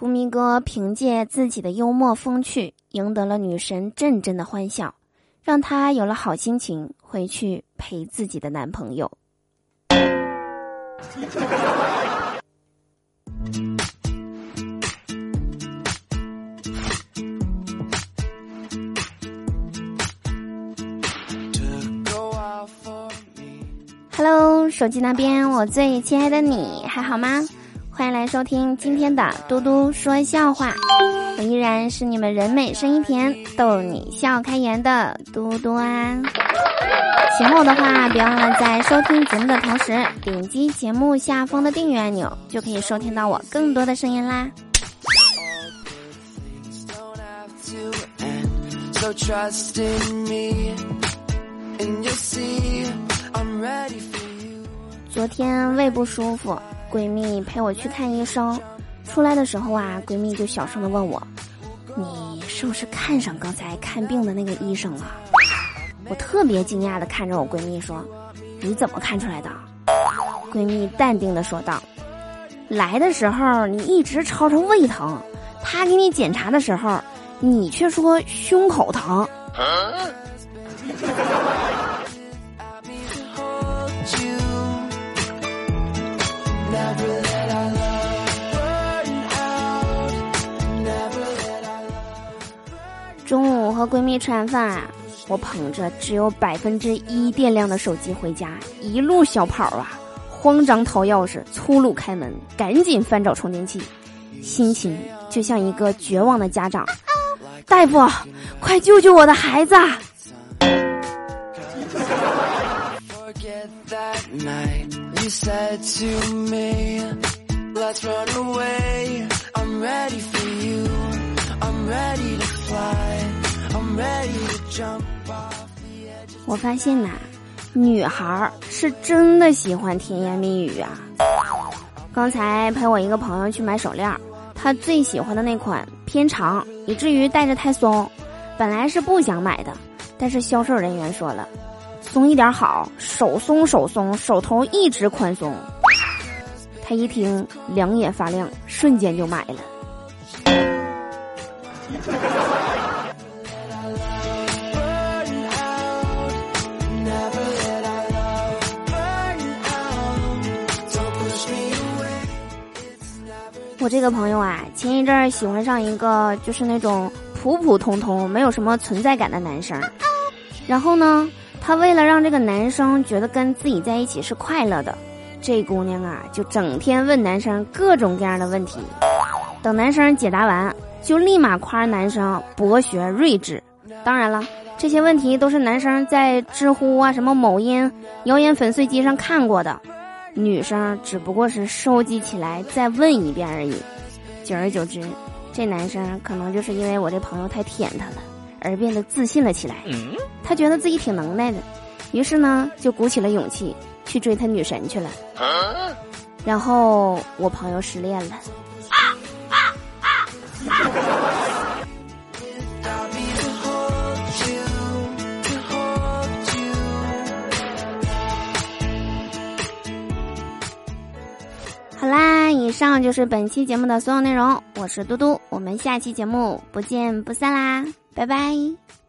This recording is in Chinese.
图迷哥凭借自己的幽默风趣，赢得了女神阵阵的欢笑，让她有了好心情回去陪自己的男朋友。Hello，手机那边，我最亲爱的你还好吗？欢迎来收听今天的嘟嘟说笑话，我依然是你们人美声音甜、逗你笑开颜的嘟嘟啊。喜欢我的话，别忘了在收听节目的同时点击节目下方的订阅按钮，就可以收听到我更多的声音啦。昨天胃不舒服，闺蜜陪我去看医生。出来的时候啊，闺蜜就小声的问我：“你是不是看上刚才看病的那个医生了？”我特别惊讶的看着我闺蜜说：“你怎么看出来的？”闺蜜淡定的说道：“来的时候你一直吵吵胃疼，他给你检查的时候，你却说胸口疼。”中午和闺蜜吃完饭啊，我捧着只有百分之一电量的手机回家，一路小跑啊，慌张掏钥匙，粗鲁开门，赶紧翻找充电器，心情就像一个绝望的家长。大夫，快救救我的孩子！我发现呐，女孩是真的喜欢甜言蜜语啊。刚才陪我一个朋友去买手链，他最喜欢的那款偏长，以至于戴着太松。本来是不想买的，但是销售人员说了，松一点好，手松手松，手头一直宽松。他一听，两眼发亮，瞬间就买了。我这个朋友啊，前一阵儿喜欢上一个就是那种普普通通、没有什么存在感的男生，然后呢，他为了让这个男生觉得跟自己在一起是快乐的，这姑娘啊就整天问男生各种各样的问题，等男生解答完，就立马夸男生博学睿智。当然了，这些问题都是男生在知乎啊、什么某音、谣言粉碎机上看过的。女生只不过是收集起来再问一遍而已，久而久之，这男生可能就是因为我这朋友太舔他了，而变得自信了起来。他觉得自己挺能耐的，于是呢就鼓起了勇气去追他女神去了。然后我朋友失恋了。好啦，以上就是本期节目的所有内容。我是嘟嘟，我们下期节目不见不散啦，拜拜。